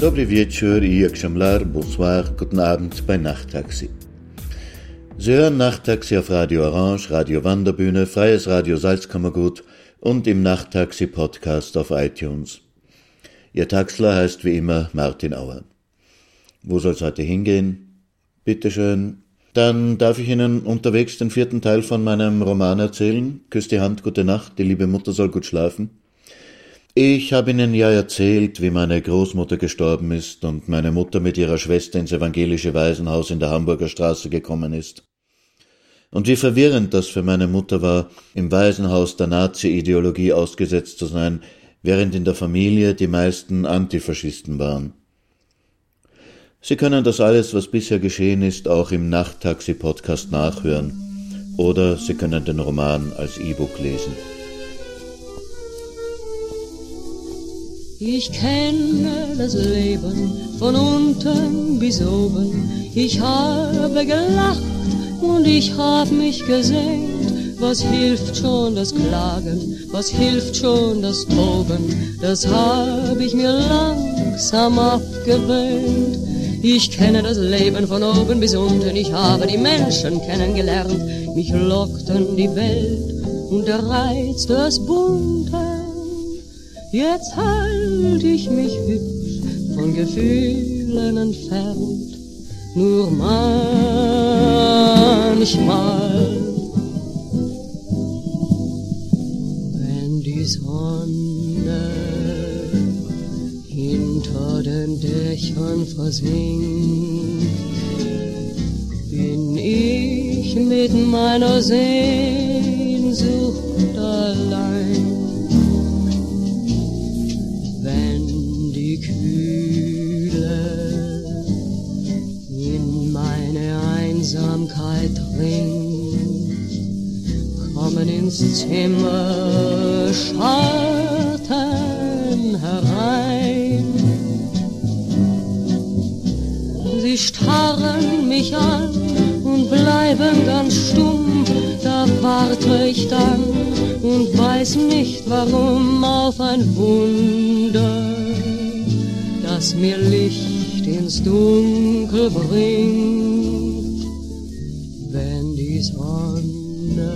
Dobry wieczór i Exemplar, bonsoir, guten Abend bei Nachttaxi. Sie hören Nachttaxi auf Radio Orange, Radio Wanderbühne, Freies Radio Salzkammergut und im Nachttaxi-Podcast auf iTunes. Ihr Taxler heißt wie immer Martin Auer. Wo soll's heute hingehen? Bitteschön. Dann darf ich Ihnen unterwegs den vierten Teil von meinem Roman erzählen. Küss die Hand, gute Nacht, die liebe Mutter soll gut schlafen. Ich habe Ihnen ja erzählt, wie meine Großmutter gestorben ist und meine Mutter mit ihrer Schwester ins evangelische Waisenhaus in der Hamburger Straße gekommen ist. Und wie verwirrend das für meine Mutter war, im Waisenhaus der Nazi-Ideologie ausgesetzt zu sein, während in der Familie die meisten Antifaschisten waren. Sie können das alles, was bisher geschehen ist, auch im Nachttaxi-Podcast nachhören. Oder Sie können den Roman als E-Book lesen. Ich kenne das Leben von unten bis oben. Ich habe gelacht und ich hab mich gesehnt. Was hilft schon das Klagen? Was hilft schon das Toben? Das hab ich mir langsam abgewöhnt. Ich kenne das Leben von oben bis unten. Ich habe die Menschen kennengelernt. Mich lockten die Welt und der Reiz des Bunten. Jetzt halt ich mich hübsch von Gefühlen entfernt, nur manchmal, wenn die Sonne hinter den Dächern versinkt, bin ich mit meiner Sehnsucht allein. Die Kühle in meine Einsamkeit dringt, kommen ins Zimmer Schatten herein. Sie starren mich an und bleiben ganz stumm, da warte ich dann und weiß nicht warum. Auf ein Wunder, das mir Licht ins Dunkel bringt, wenn die Sonne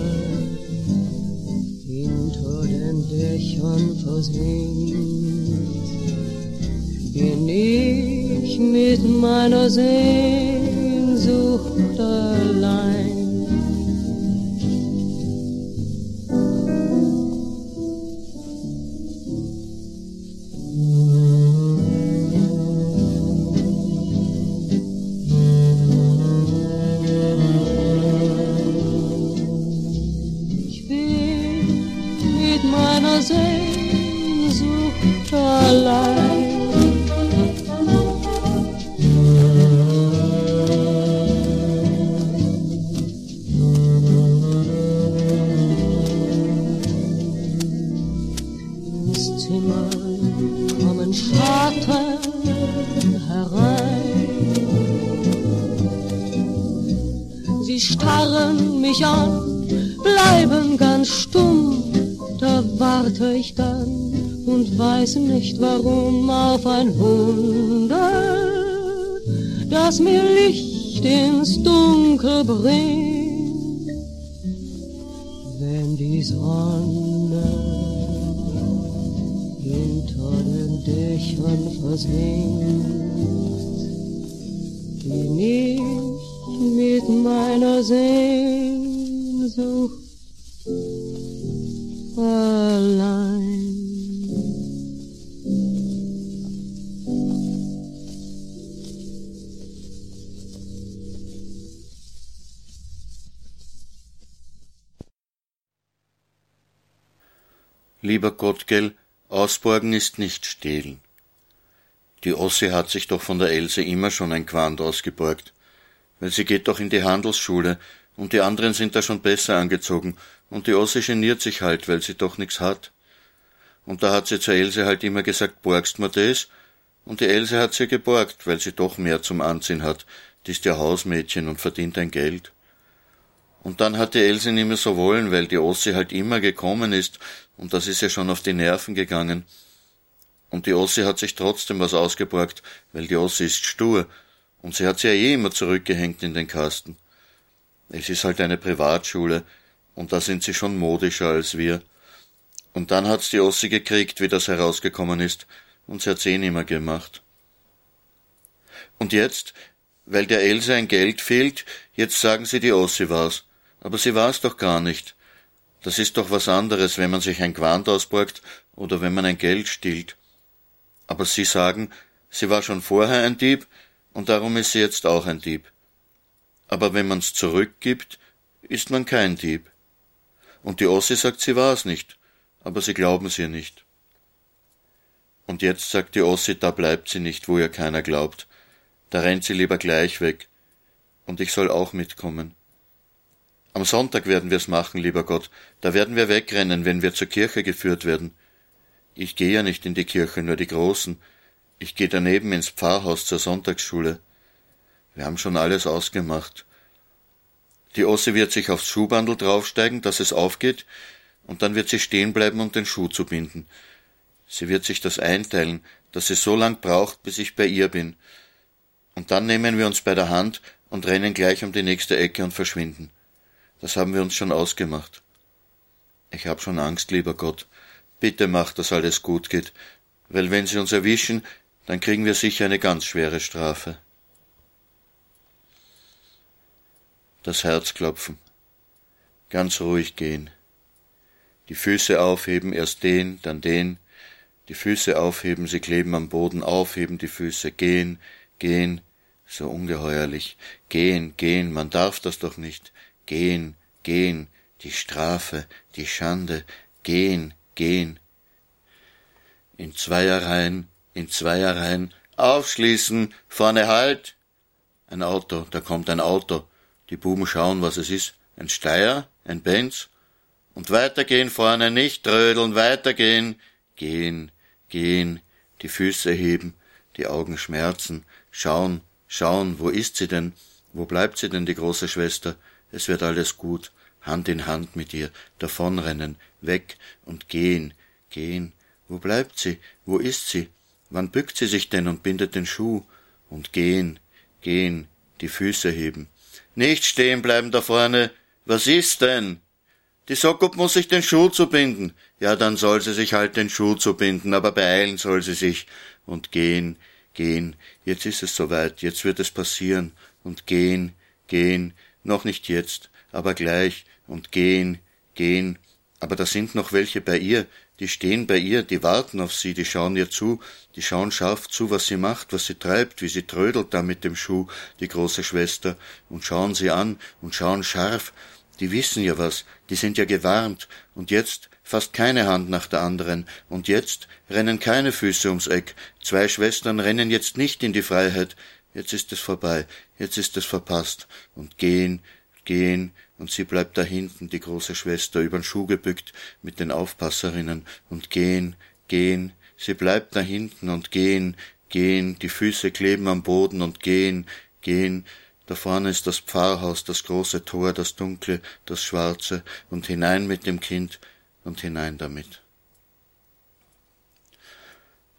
hinter den Dächern versinkt, bin ich mit meiner Sehnsucht allein. Bringt. Wenn die Sonne hinter den Dächern versinkt, bin ich mit meiner Sehnsucht allein. Lieber Gottgell, Ausborgen ist nicht stehlen. Die Ossi hat sich doch von der Else immer schon ein Quant ausgeborgt. Weil sie geht doch in die Handelsschule und die anderen sind da schon besser angezogen und die Ossi geniert sich halt, weil sie doch nix hat. Und da hat sie zur Else halt immer gesagt, borgst mir das? Und die Else hat sie geborgt, weil sie doch mehr zum Anziehen hat. Die ist ja Hausmädchen und verdient ein Geld. Und dann hat die Else nicht mehr so wollen, weil die Ossi halt immer gekommen ist, und das ist ja schon auf die Nerven gegangen. Und die Ossi hat sich trotzdem was ausgeborgt, weil die Ossi ist stur, und sie hat sie ja eh immer zurückgehängt in den Kasten. Es ist halt eine Privatschule, und da sind sie schon modischer als wir. Und dann hat's die Ossi gekriegt, wie das herausgekommen ist, und sie hat's eh nimmer gemacht. Und jetzt, weil der Else ein Geld fehlt, jetzt sagen sie, die Ossi war's. Aber sie war's doch gar nicht. Das ist doch was anderes, wenn man sich ein Quant ausborgt oder wenn man ein Geld stiehlt. Aber Sie sagen, sie war schon vorher ein Dieb und darum ist sie jetzt auch ein Dieb. Aber wenn man's zurückgibt, ist man kein Dieb. Und die Ossi sagt, sie war's nicht, aber sie glauben's ihr nicht. Und jetzt sagt die Ossi, da bleibt sie nicht, wo ihr keiner glaubt. Da rennt sie lieber gleich weg. Und ich soll auch mitkommen. Am Sonntag werden wir's machen, lieber Gott. Da werden wir wegrennen, wenn wir zur Kirche geführt werden. Ich gehe ja nicht in die Kirche, nur die Großen. Ich gehe daneben ins Pfarrhaus zur Sonntagsschule. Wir haben schon alles ausgemacht. Die Osse wird sich aufs Schuhbandel draufsteigen, dass es aufgeht, und dann wird sie stehen bleiben, um den Schuh zu binden. Sie wird sich das einteilen, dass sie so lang braucht, bis ich bei ihr bin. Und dann nehmen wir uns bei der Hand und rennen gleich um die nächste Ecke und verschwinden. Das haben wir uns schon ausgemacht. Ich hab schon Angst, lieber Gott. Bitte mach, dass alles gut geht, weil wenn sie uns erwischen, dann kriegen wir sicher eine ganz schwere Strafe. Das Herz klopfen. Ganz ruhig gehen. Die Füße aufheben, erst den, dann den. Die Füße aufheben, sie kleben am Boden, aufheben die Füße, gehen, gehen, so ungeheuerlich. Gehen, gehen, man darf das doch nicht. Gehen, gehen, die Strafe, die Schande, gehen, gehen. In Zweierreihen, in Zweierreihen, aufschließen, vorne halt. Ein Auto, da kommt ein Auto. Die Buben schauen, was es ist. Ein Steier, ein Benz. Und weitergehen vorne, nicht trödeln, weitergehen. Gehen, gehen, die Füße heben, die Augen schmerzen, schauen, schauen, wo ist sie denn? Wo bleibt sie denn, die große Schwester? Es wird alles gut. Hand in Hand mit ihr, davonrennen, weg und gehen, gehen. Wo bleibt sie? Wo ist sie? Wann bückt sie sich denn und bindet den Schuh? Und gehen, gehen, die Füße heben. Nicht stehen bleiben da vorne. Was ist denn? Die Sokop muss sich den Schuh zubinden. Ja, dann soll sie sich halt den Schuh zubinden, aber beeilen soll sie sich. Und gehen, gehen. Jetzt ist es soweit, jetzt wird es passieren. Und gehen, gehen. Noch nicht jetzt, aber gleich. Und gehen, gehen, aber da sind noch welche bei ihr, die stehen bei ihr, die warten auf sie, die schauen ihr zu, die schauen scharf zu, was sie macht, was sie treibt, wie sie trödelt da mit dem Schuh, die große Schwester, und schauen sie an und schauen scharf, die wissen ja was, die sind ja gewarnt, und jetzt fast keine Hand nach der anderen, und jetzt rennen keine Füße ums Eck, zwei Schwestern rennen jetzt nicht in die Freiheit, jetzt ist es vorbei, jetzt ist es verpasst, und gehen, gehen, und sie bleibt da hinten, die große Schwester, übern Schuh gebückt mit den Aufpasserinnen, und gehen, gehen, sie bleibt da hinten und gehen, gehen, die Füße kleben am Boden und gehen, gehen, da vorne ist das Pfarrhaus, das große Tor, das dunkle, das schwarze, und hinein mit dem Kind und hinein damit.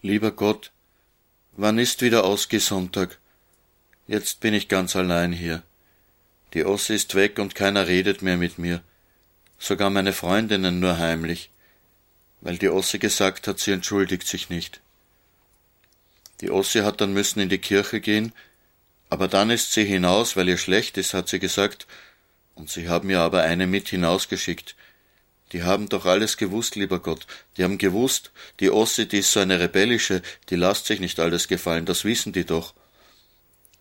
Lieber Gott, wann ist wieder Ausgesonntag? Jetzt bin ich ganz allein hier. Die Ossi ist weg und keiner redet mehr mit mir. Sogar meine Freundinnen nur heimlich, weil die Ossi gesagt hat, sie entschuldigt sich nicht. Die Ossi hat dann müssen in die Kirche gehen, aber dann ist sie hinaus, weil ihr schlecht ist, hat sie gesagt, und sie haben mir aber eine mit hinausgeschickt. Die haben doch alles gewusst, lieber Gott. Die haben gewusst, die Ossi, die ist so eine rebellische, die lasst sich nicht alles gefallen, das wissen die doch.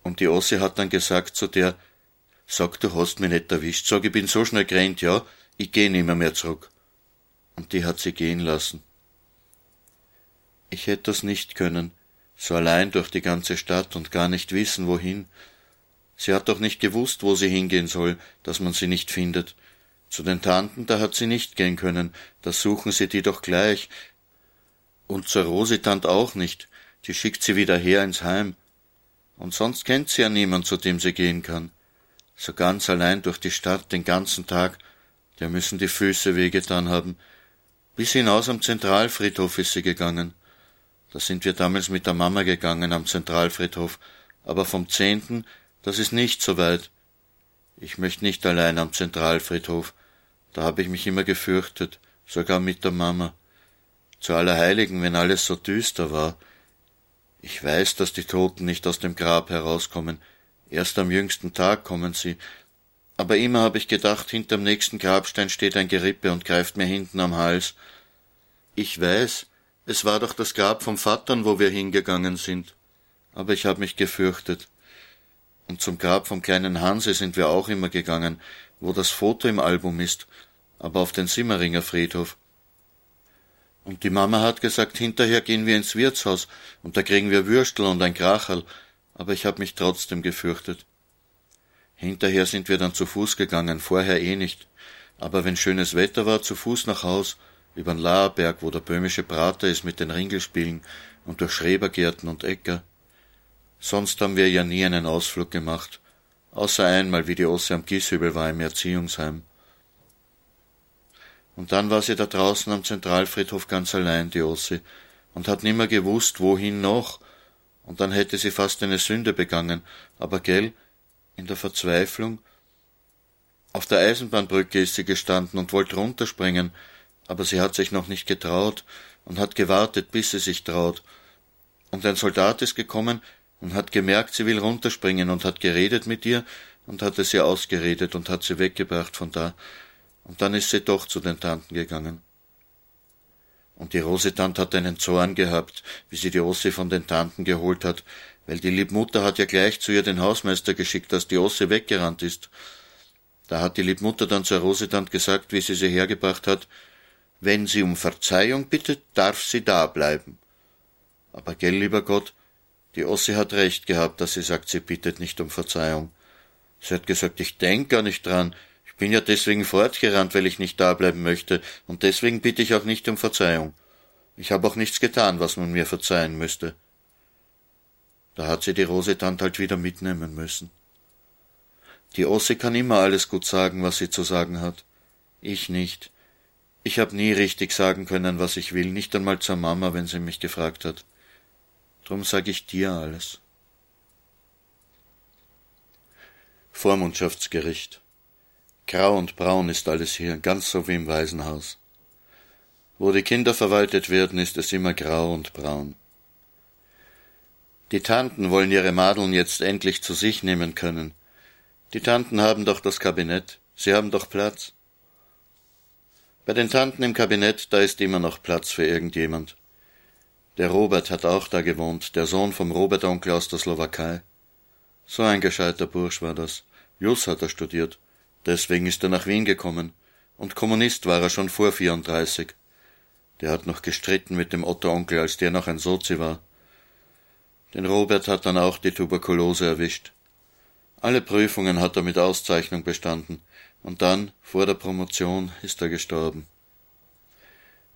Und die Ossi hat dann gesagt zu der, sag, du hast mich nicht erwischt, sag, ich bin so schnell gerannt, ja, ich geh nimmer mehr zurück. Und die hat sie gehen lassen. Ich hätte das nicht können, so allein durch die ganze Stadt und gar nicht wissen, wohin. Sie hat doch nicht gewusst, wo sie hingehen soll, dass man sie nicht findet. Zu den Tanten, da hat sie nicht gehen können, da suchen sie die doch gleich. Und zur Rositant auch nicht, die schickt sie wieder her ins Heim. Und sonst kennt sie ja niemand, zu dem sie gehen kann. So ganz allein durch die Stadt den ganzen Tag, der müssen die Füße wehgetan haben. Bis hinaus am Zentralfriedhof ist sie gegangen. Da sind wir damals mit der Mama gegangen am Zentralfriedhof, aber vom zehnten, das ist nicht so weit. Ich möchte nicht allein am Zentralfriedhof, da habe ich mich immer gefürchtet, sogar mit der Mama. Zu Allerheiligen, wenn alles so düster war. Ich weiß, dass die Toten nicht aus dem Grab herauskommen, erst am jüngsten Tag kommen sie, aber immer habe ich gedacht, hinterm nächsten Grabstein steht ein Gerippe und greift mir hinten am Hals. Ich weiß, es war doch das Grab vom Vatern, wo wir hingegangen sind. Aber ich habe mich gefürchtet. Und zum Grab vom kleinen Hanse sind wir auch immer gegangen, wo das Foto im Album ist, aber auf den Simmeringer Friedhof. Und die Mama hat gesagt, hinterher gehen wir ins Wirtshaus, und da kriegen wir Würstel und ein Kracherl, aber ich habe mich trotzdem gefürchtet. Hinterher sind wir dann zu Fuß gegangen, vorher eh nicht, aber wenn schönes Wetter war, zu Fuß nach Haus, übern Laherberg, wo der böhmische Prater ist mit den Ringelspielen und durch Schrebergärten und Äcker. Sonst haben wir ja nie einen Ausflug gemacht, außer einmal, wie die Osse am Gieshübel war im Erziehungsheim. Und dann war sie da draußen am Zentralfriedhof ganz allein, die Ossi, und hat nimmer gewusst, wohin noch, und dann hätte sie fast eine Sünde begangen, aber gell, in der Verzweiflung, auf der Eisenbahnbrücke ist sie gestanden und wollte runterspringen, aber sie hat sich noch nicht getraut und hat gewartet, bis sie sich traut. Und ein Soldat ist gekommen und hat gemerkt, sie will runterspringen und hat geredet mit ihr und hat es ihr ausgeredet und hat sie weggebracht von da. Und dann ist sie doch zu den Tanten gegangen. Und die Rosetant hat einen Zorn gehabt, wie sie die Ossi von den Tanten geholt hat, weil die Liebmutter hat ja gleich zu ihr den Hausmeister geschickt, dass die Osse weggerannt ist. Da hat die Liebmutter dann zur Rosetant gesagt, wie sie sie hergebracht hat, wenn sie um Verzeihung bittet, darf sie da bleiben. Aber gell, lieber Gott, die Ossi hat recht gehabt, dass sie sagt, sie bittet nicht um Verzeihung. Sie hat gesagt, ich denk gar nicht dran. Ich bin ja deswegen fortgerannt, weil ich nicht da bleiben möchte, und deswegen bitte ich auch nicht um Verzeihung. Ich habe auch nichts getan, was man mir verzeihen müsste. Da hat sie die Rosetant halt wieder mitnehmen müssen. Die Ossi kann immer alles gut sagen, was sie zu sagen hat. Ich nicht. Ich hab nie richtig sagen können, was ich will, nicht einmal zur Mama, wenn sie mich gefragt hat. Drum sag ich dir alles. Vormundschaftsgericht. Grau und braun ist alles hier, ganz so wie im Waisenhaus. Wo die Kinder verwaltet werden, ist es immer grau und braun. Die Tanten wollen ihre Madeln jetzt endlich zu sich nehmen können. Die Tanten haben doch das Kabinett, sie haben doch Platz. Bei den Tanten im Kabinett, da ist immer noch Platz für irgendjemand. Der Robert hat auch da gewohnt, der Sohn vom Robert-Onkel aus der Slowakei. So ein gescheiter Bursch war das. Jus hat er studiert. Deswegen ist er nach Wien gekommen. Und Kommunist war er schon vor 34. Der hat noch gestritten mit dem Otto-Onkel, als der noch ein Sozi war. Den Robert hat dann auch die Tuberkulose erwischt. Alle Prüfungen hat er mit Auszeichnung bestanden. Und dann, vor der Promotion, ist er gestorben.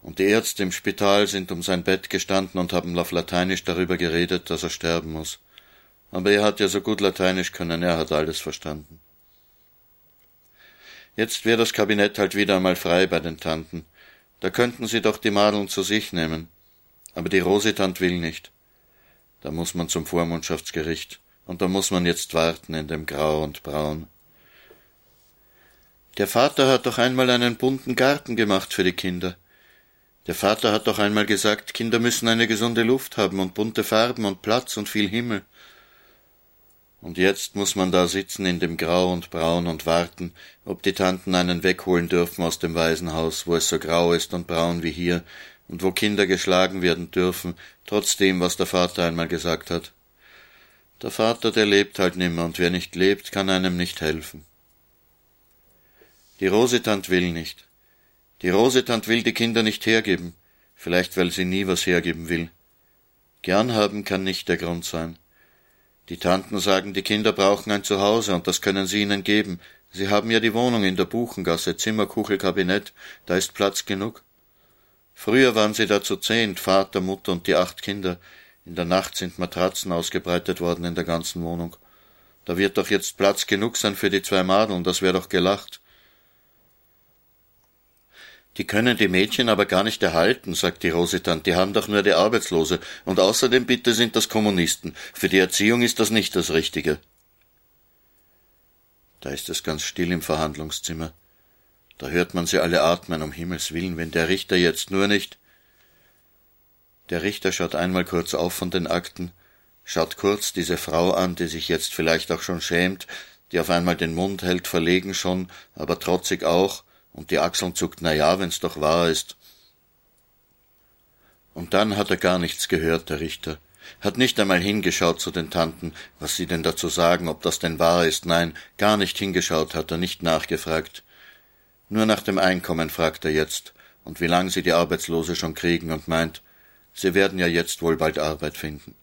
Und die Ärzte im Spital sind um sein Bett gestanden und haben auf Lateinisch darüber geredet, dass er sterben muss. Aber er hat ja so gut Lateinisch können, er hat alles verstanden. Jetzt wäre das Kabinett halt wieder einmal frei bei den Tanten. Da könnten sie doch die Madeln zu sich nehmen. Aber die Rosetant will nicht. Da muss man zum Vormundschaftsgericht, und da muss man jetzt warten in dem Grau und Braun. Der Vater hat doch einmal einen bunten Garten gemacht für die Kinder. Der Vater hat doch einmal gesagt, Kinder müssen eine gesunde Luft haben und bunte Farben und Platz und viel Himmel. Und jetzt muss man da sitzen in dem Grau und Braun und warten, ob die Tanten einen wegholen dürfen aus dem Waisenhaus, wo es so grau ist und braun wie hier, und wo Kinder geschlagen werden dürfen, trotz dem, was der Vater einmal gesagt hat. Der Vater, der lebt halt nimmer, und wer nicht lebt, kann einem nicht helfen. Die Rosetant will nicht. Die Rosetant will die Kinder nicht hergeben, vielleicht weil sie nie was hergeben will. Gern haben kann nicht der Grund sein. Die Tanten sagen, die Kinder brauchen ein Zuhause, und das können sie ihnen geben. Sie haben ja die Wohnung in der Buchengasse, Zimmer, Kuchel, Kabinett, da ist Platz genug. Früher waren sie da zu zehnt, Vater, Mutter und die acht Kinder. In der Nacht sind Matratzen ausgebreitet worden in der ganzen Wohnung. Da wird doch jetzt Platz genug sein für die zwei Madeln, das wär doch gelacht. Die können die Mädchen aber gar nicht erhalten, sagt die Rosetant, die haben doch nur die Arbeitslose, und außerdem bitte sind das Kommunisten, für die Erziehung ist das nicht das Richtige. Da ist es ganz still im Verhandlungszimmer. Da hört man sie alle atmen, um Himmels willen, wenn der Richter jetzt nur nicht. Der Richter schaut einmal kurz auf von den Akten, schaut kurz diese Frau an, die sich jetzt vielleicht auch schon schämt, die auf einmal den Mund hält, verlegen schon, aber trotzig auch, und die Achseln zuckt, na ja, wenn's doch wahr ist. Und dann hat er gar nichts gehört, der Richter, hat nicht einmal hingeschaut zu den Tanten, was sie denn dazu sagen, ob das denn wahr ist, nein, gar nicht hingeschaut hat er, nicht nachgefragt. Nur nach dem Einkommen fragt er jetzt, und wie lang sie die Arbeitslose schon kriegen, und meint, sie werden ja jetzt wohl bald Arbeit finden.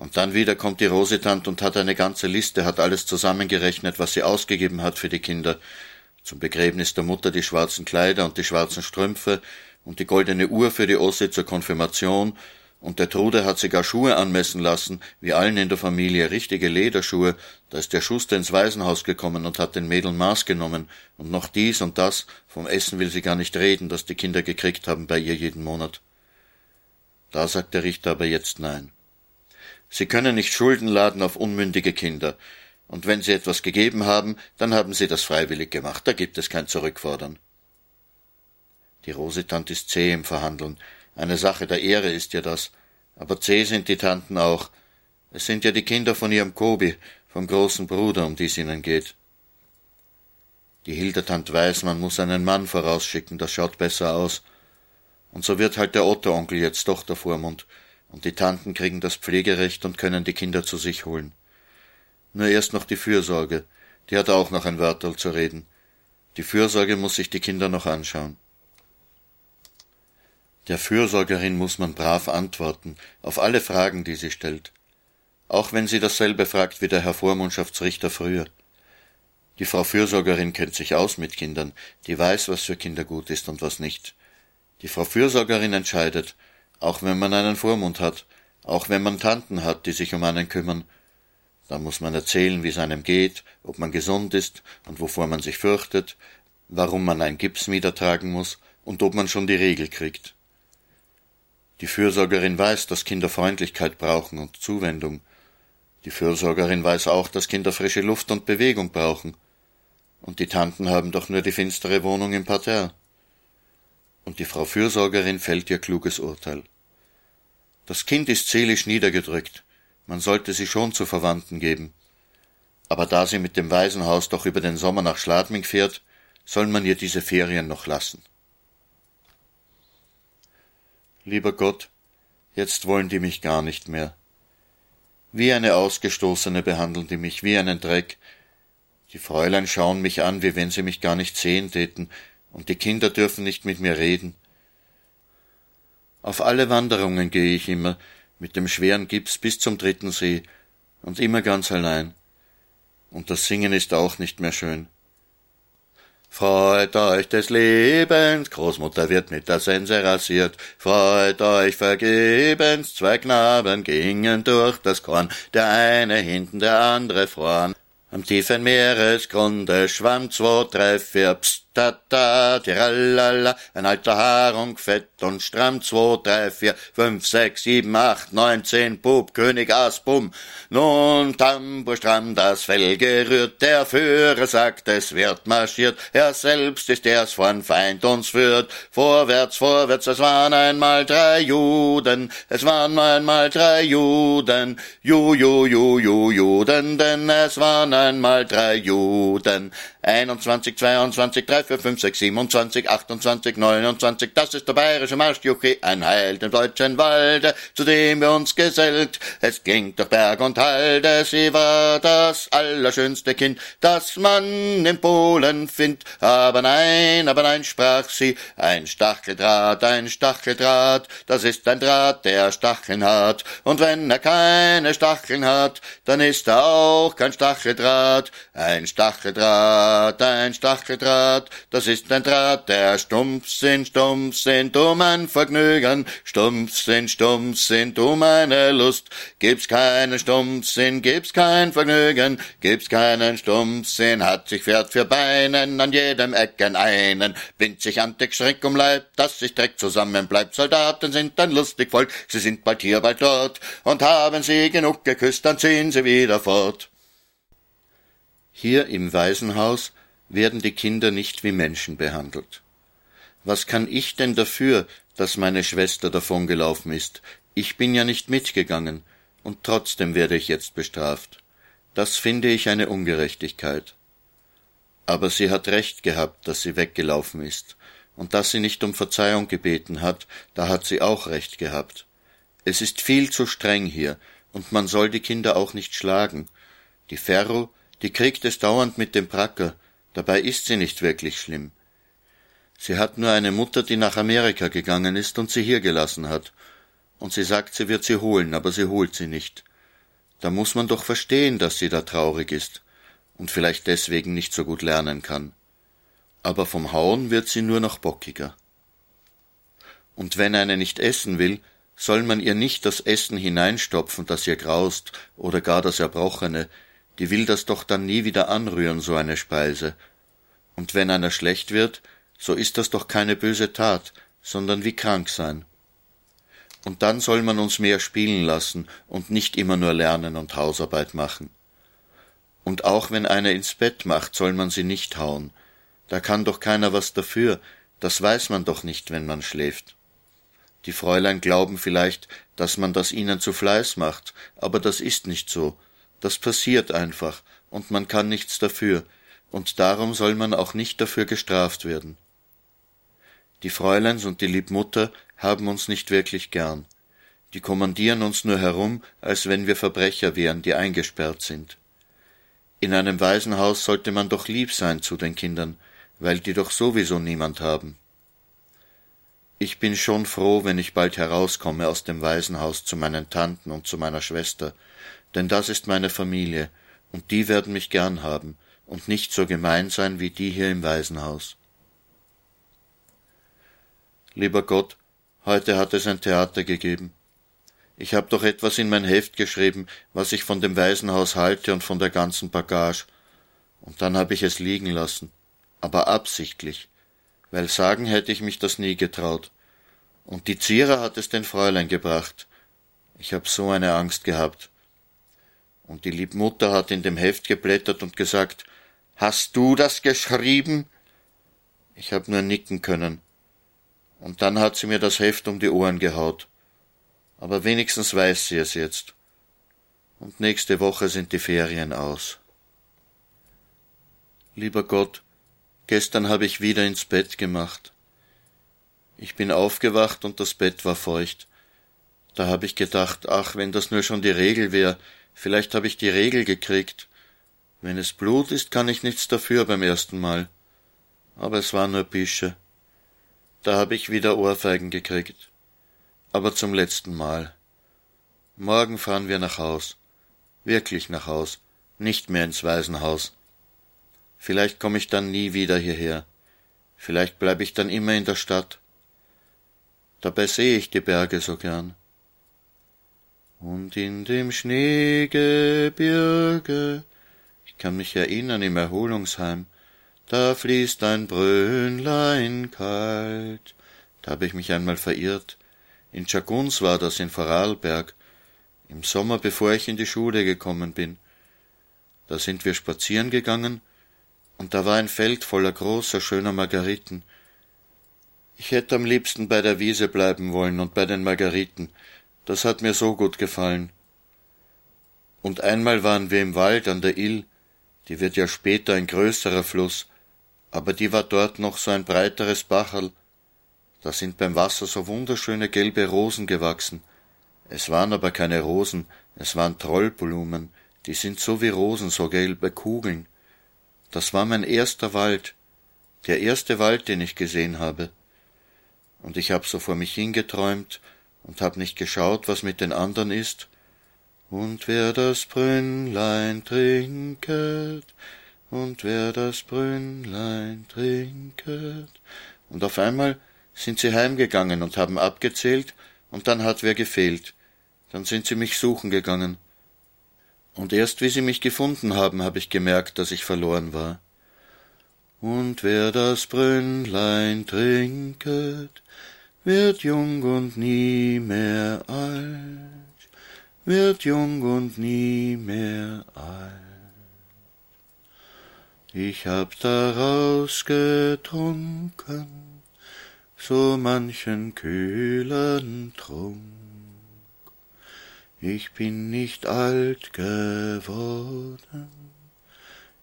Und dann wieder kommt die Rosetant und hat eine ganze Liste, hat alles zusammengerechnet, was sie ausgegeben hat für die Kinder, zum Begräbnis der Mutter die schwarzen Kleider und die schwarzen Strümpfe und die goldene Uhr für die Osse zur Konfirmation, und der Trude hat sie gar Schuhe anmessen lassen, wie allen in der Familie, richtige Lederschuhe, da ist der Schuster ins Waisenhaus gekommen und hat den Mädeln Maß genommen, und noch dies und das, vom Essen will sie gar nicht reden, das die Kinder gekriegt haben bei ihr jeden Monat. Da sagt der Richter aber jetzt nein. Sie können nicht Schulden laden auf unmündige Kinder, und wenn Sie etwas gegeben haben, dann haben Sie das freiwillig gemacht, da gibt es kein Zurückfordern. Die Rosetant ist zäh im Verhandeln. Eine Sache der Ehre ist ja das. Aber zäh sind die Tanten auch. Es sind ja die Kinder von ihrem Kobi, vom großen Bruder, um die es ihnen geht. Die Hildertant weiß, man muss einen Mann vorausschicken, das schaut besser aus. Und so wird halt der Otto-Onkel jetzt doch der Vormund, und die Tanten kriegen das Pflegerecht und können die Kinder zu sich holen. Nur erst noch die Fürsorge. Die hat auch noch ein Wörterl zu reden. Die Fürsorge muss sich die Kinder noch anschauen. Der Fürsorgerin muss man brav antworten, auf alle Fragen, die sie stellt. Auch wenn sie dasselbe fragt wie der Herr Vormundschaftsrichter früher. Die Frau Fürsorgerin kennt sich aus mit Kindern, die weiß, was für Kinder gut ist und was nicht. Die Frau Fürsorgerin entscheidet, auch wenn man einen Vormund hat, auch wenn man Tanten hat, die sich um einen kümmern, da muss man erzählen, wie es einem geht, ob man gesund ist und wovor man sich fürchtet, warum man ein Gipsmieder tragen muss und ob man schon die Regel kriegt. Die Fürsorgerin weiß, dass Kinder Freundlichkeit brauchen und Zuwendung. Die Fürsorgerin weiß auch, dass Kinder frische Luft und Bewegung brauchen. Und die Tanten haben doch nur die finstere Wohnung im Parterre. Und die Frau Fürsorgerin fällt ihr kluges Urteil. Das Kind ist seelisch niedergedrückt, man sollte sie schon zu Verwandten geben. Aber da sie mit dem Waisenhaus doch über den Sommer nach Schladming fährt, soll man ihr diese Ferien noch lassen. Lieber Gott, jetzt wollen die mich gar nicht mehr. Wie eine Ausgestoßene behandeln die mich, wie einen Dreck. Die Fräulein schauen mich an, wie wenn sie mich gar nicht sehen täten, und die Kinder dürfen nicht mit mir reden. Auf alle Wanderungen gehe ich immer, mit dem schweren Gips bis zum dritten See und immer ganz allein. Und das Singen ist auch nicht mehr schön. Freut euch des Lebens, Großmutter wird mit der Sense rasiert. Freut euch vergebens, zwei Knaben gingen durch das Korn, der eine hinten, der andere vorn. Am tiefen Meeresgrunde schwamm zwei, drei, vier, pst, ta, tiralala, ein alter Haarung, fett und stramm, zwei, drei, vier, fünf, sechs, sieben, acht, neun, zehn, Bub, König, Ass, Bumm. Nun Tambour stramm, das Fell gerührt, der Führer sagt, es wird marschiert, er selbst ist er's von Feind uns führt. Vorwärts, vorwärts, es waren einmal drei Juden, es waren einmal drei Juden, Ju, Ju, Ju, Ju, Juden, denn es waren einmal drei Juden. 21, 22, 3, 4, 5, 6, 27, 28, 29, das ist der bayerische Marschjuchi, ein Heil dem deutschen Walde, zu dem wir uns gesellt. Es ging durch Berg und Halde, sie war das allerschönste Kind, das man in Polen findet. Aber nein, aber nein, sprach sie, ein Stacheldraht, ein Stacheldraht, das ist ein Draht, der Stacheln hat. Und wenn er keine Stacheln hat, dann ist er auch kein Stacheldraht, ein Stacheldraht, ein Stacheldraht, das ist ein Draht, der stumpf sind, stumpf sind um ein Vergnügen, stumpf sind, stumpf sind um eine Lust. Gibt's keinen Stumpfsinn, gibt's kein Vergnügen, gibt's keinen Stumpfsinn, hat sich Pferd für Beinen, an jedem Ecken einen, bindt sich antik Schreck um Leib, dass sich Dreck zusammen bleibt. Soldaten sind ein lustig Volk, sie sind bald hier, bald dort, und haben sie genug geküsst, dann ziehen sie wieder fort. Hier im Waisenhaus werden die Kinder nicht wie Menschen behandelt. Was kann ich denn dafür, dass meine Schwester davongelaufen ist? Ich bin ja nicht mitgegangen, und trotzdem werde ich jetzt bestraft. Das finde ich eine Ungerechtigkeit. Aber sie hat recht gehabt, dass sie weggelaufen ist, und dass sie nicht um Verzeihung gebeten hat, da hat sie auch recht gehabt. Es ist viel zu streng hier, und man soll die Kinder auch nicht schlagen. Die Ferro, die kriegt es dauernd mit dem Pracker, dabei ist sie nicht wirklich schlimm. Sie hat nur eine Mutter, die nach Amerika gegangen ist und sie hier gelassen hat, und sie sagt, sie wird sie holen, aber sie holt sie nicht. Da muss man doch verstehen, dass sie da traurig ist und vielleicht deswegen nicht so gut lernen kann. Aber vom Hauen wird sie nur noch bockiger. Und wenn eine nicht essen will, soll man ihr nicht das Essen hineinstopfen, das ihr graust, oder gar das Erbrochene, die will das doch dann nie wieder anrühren, so eine Speise. Und wenn einer schlecht wird, so ist das doch keine böse Tat, sondern wie krank sein. Und dann soll man uns mehr spielen lassen und nicht immer nur lernen und Hausarbeit machen. Und auch wenn einer ins Bett macht, soll man sie nicht hauen. Da kann doch keiner was dafür, das weiß man doch nicht, wenn man schläft. Die Fräulein glauben vielleicht, dass man das ihnen zu Fleiß macht, aber das ist nicht so. Das passiert einfach, und man kann nichts dafür, und darum soll man auch nicht dafür gestraft werden. Die Fräuleins und die Liebmutter haben uns nicht wirklich gern. Die kommandieren uns nur herum, als wenn wir Verbrecher wären, die eingesperrt sind. In einem Waisenhaus sollte man doch lieb sein zu den Kindern, weil die doch sowieso niemand haben. Ich bin schon froh, wenn ich bald herauskomme aus dem Waisenhaus zu meinen Tanten und zu meiner Schwester, denn das ist meine Familie, und die werden mich gern haben und nicht so gemein sein wie die hier im Waisenhaus. Lieber Gott, Heute hat es ein Theater gegeben. Ich habe doch etwas in mein Heft geschrieben, was ich von dem Waisenhaus halte und von der ganzen Bagage. Und dann habe ich es liegen lassen. Aber absichtlich. Weil sagen hätte ich mich das nie getraut. Und die Zierer hat es den Fräulein gebracht. Ich hab so eine Angst gehabt. Und die Liebmutter hat in dem Heft geblättert und gesagt, Hast du das geschrieben? Ich hab nur nicken können und dann hat sie mir das Heft um die Ohren gehaut. Aber wenigstens weiß sie es jetzt. Und nächste Woche sind die Ferien aus. Lieber Gott, gestern habe ich wieder ins Bett gemacht. Ich bin aufgewacht und das Bett war feucht. Da habe ich gedacht, ach, wenn das nur schon die Regel wäre, vielleicht habe ich die Regel gekriegt. Wenn es Blut ist, kann ich nichts dafür beim ersten Mal. Aber es war nur Bische. Da habe ich wieder Ohrfeigen gekriegt. Aber zum letzten Mal. Morgen fahren wir nach Haus. Wirklich nach Haus. Nicht mehr ins Waisenhaus. Vielleicht komme ich dann nie wieder hierher. Vielleicht bleibe ich dann immer in der Stadt. Dabei sehe ich die Berge so gern. Und in dem Schneegebirge, ich kann mich erinnern im Erholungsheim, da fließt ein Brünnlein kalt. Da habe ich mich einmal verirrt. In Chaguns war das in Vorarlberg, im Sommer, bevor ich in die Schule gekommen bin. Da sind wir spazieren gegangen, und da war ein Feld voller großer, schöner Margariten. Ich hätte am liebsten bei der Wiese bleiben wollen und bei den Margariten. Das hat mir so gut gefallen. Und einmal waren wir im Wald an der Ill, die wird ja später ein größerer Fluss, aber die war dort noch so ein breiteres Bacherl. Da sind beim Wasser so wunderschöne gelbe Rosen gewachsen. Es waren aber keine Rosen, es waren Trollblumen, die sind so wie Rosen, so gelbe Kugeln. Das war mein erster Wald, der erste Wald, den ich gesehen habe. Und ich hab so vor mich hingeträumt und hab nicht geschaut, was mit den anderen ist. Und wer das Brünnlein trinket, und wer das Brünnlein trinket. Und auf einmal sind sie heimgegangen und haben abgezählt, und dann hat wer gefehlt. Dann sind sie mich suchen gegangen. Und erst wie sie mich gefunden haben, habe ich gemerkt, dass ich verloren war. Und wer das Brünnlein trinket, wird jung und nie mehr alt, wird jung und nie mehr alt. Ich hab daraus getrunken, so manchen kühlen Trunk. Ich bin nicht alt geworden,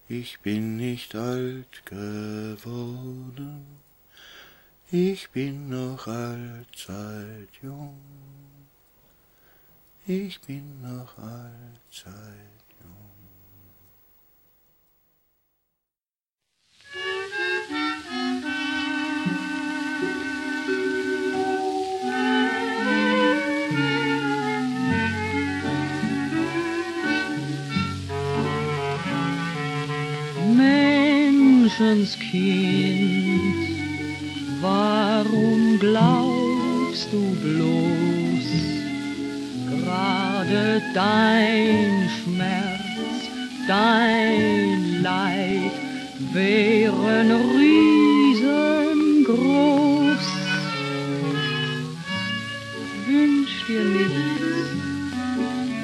ich bin nicht alt geworden, ich bin noch allzeit jung, ich bin noch allzeit Menschenskind, warum glaubst du bloß, gerade dein Schmerz, dein Leid wären riesengroß? Wünsch dir nichts,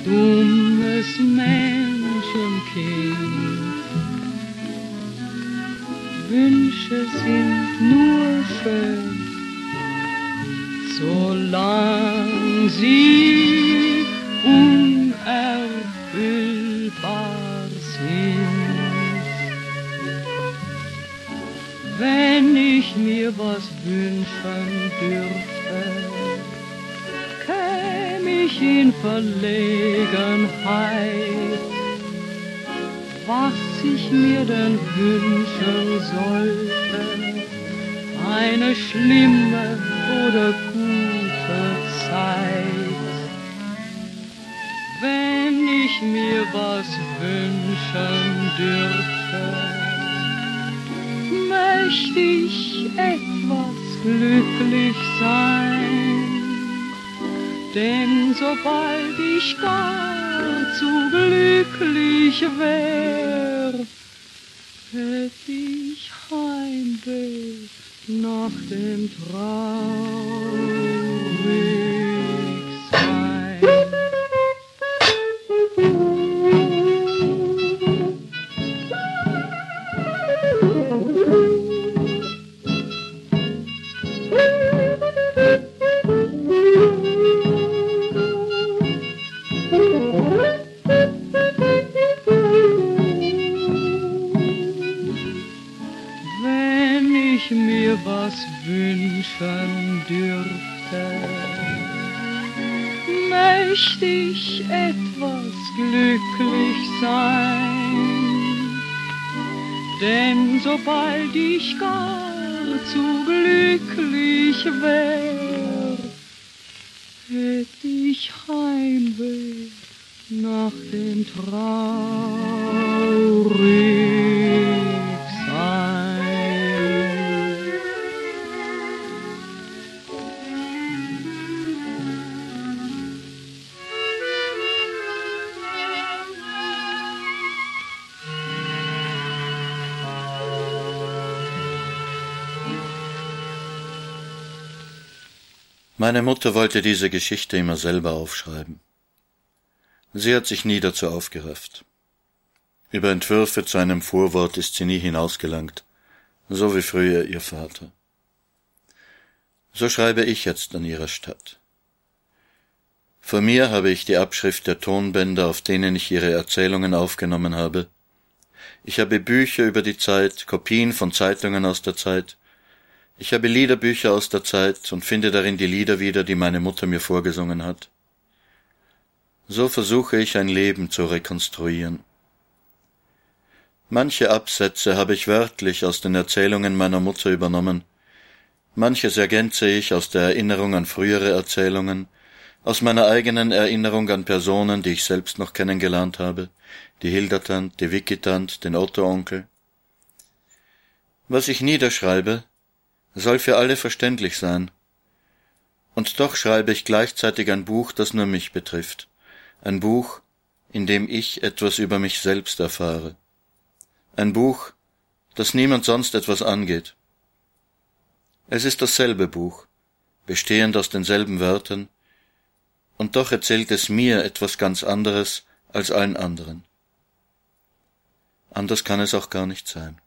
dummes Menschenkind Wünsche sind nur schön, solange sie unerfüllbar sind. Wenn ich mir was wünschen dürfte, käme ich in Verlegenheit was ich mir denn wünschen sollte. Eine schlimme oder gute Zeit. Wenn ich mir was wünschen dürfte, möchte ich etwas glücklich sein. Denn sobald ich gar zu glücklich wär, hätt ich Heimweh nach dem Traurig. Meine Mutter wollte diese Geschichte immer selber aufschreiben. Sie hat sich nie dazu aufgerafft. Über Entwürfe zu einem Vorwort ist sie nie hinausgelangt, so wie früher ihr Vater. So schreibe ich jetzt an ihrer Stadt. Vor mir habe ich die Abschrift der Tonbänder, auf denen ich ihre Erzählungen aufgenommen habe. Ich habe Bücher über die Zeit, Kopien von Zeitungen aus der Zeit. Ich habe Liederbücher aus der Zeit und finde darin die Lieder wieder, die meine Mutter mir vorgesungen hat. So versuche ich ein Leben zu rekonstruieren. Manche Absätze habe ich wörtlich aus den Erzählungen meiner Mutter übernommen, manches ergänze ich aus der Erinnerung an frühere Erzählungen, aus meiner eigenen Erinnerung an Personen, die ich selbst noch kennengelernt habe, die Hildertant, die Wikitant, den Otto-Onkel. Was ich niederschreibe, soll für alle verständlich sein. Und doch schreibe ich gleichzeitig ein Buch, das nur mich betrifft, ein Buch, in dem ich etwas über mich selbst erfahre. Ein Buch, das niemand sonst etwas angeht. Es ist dasselbe Buch, bestehend aus denselben Wörtern, und doch erzählt es mir etwas ganz anderes als allen anderen. Anders kann es auch gar nicht sein.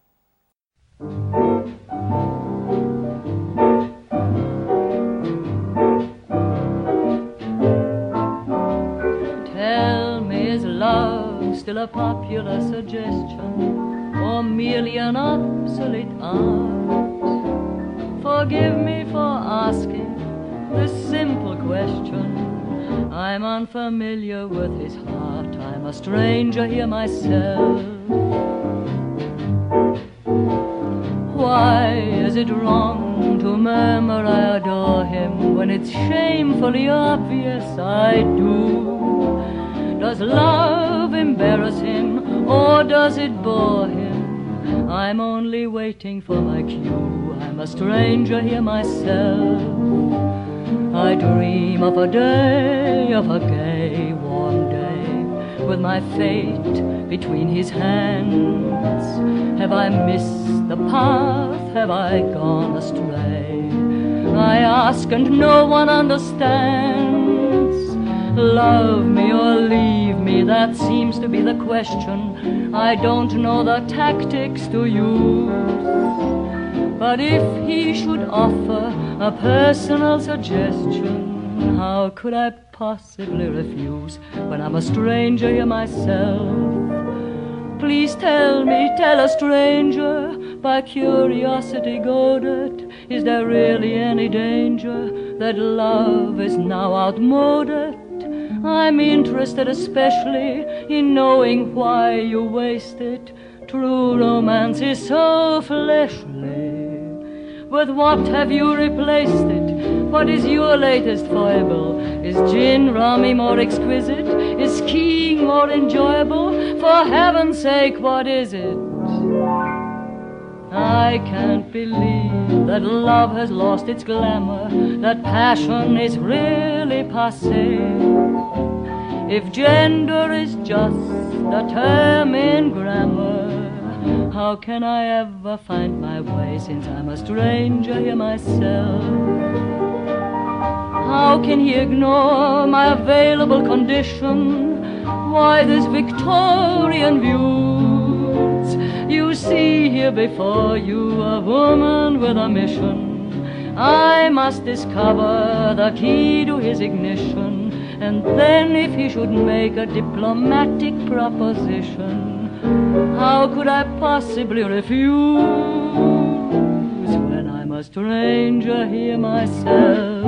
Still a popular suggestion, or merely an obsolete art? Forgive me for asking this simple question. I'm unfamiliar with his heart. I'm a stranger here myself. Why is it wrong to murmur I adore him when it's shamefully obvious I do? Does love embarrass him or does it bore him? I'm only waiting for my cue. I'm a stranger here myself. I dream of a day, of a gay, warm day, with my fate between his hands. Have I missed the path? Have I gone astray? I ask and no one understands. Love me or leave me, that seems to be the question. I don't know the tactics to use. But if he should offer a personal suggestion, how could I possibly refuse when I'm a stranger here myself? Please tell me, tell a stranger, by curiosity goaded, is there really any danger that love is now outmoded? I'm interested especially in knowing why you waste it. True romance is so fleshly. With what have you replaced it? What is your latest foible? Is gin rummy more exquisite? Is skiing more enjoyable? For heaven's sake, what is it? I can't believe that love has lost its glamour, that passion is really passe. If gender is just a term in grammar, how can I ever find my way since I'm a stranger here myself? How can he ignore my available condition? Why this Victorian views? You see here before you a woman with a mission. I must discover the key to his ignition. And then, if he should make a diplomatic proposition, how could I possibly refuse when I'm a stranger here myself?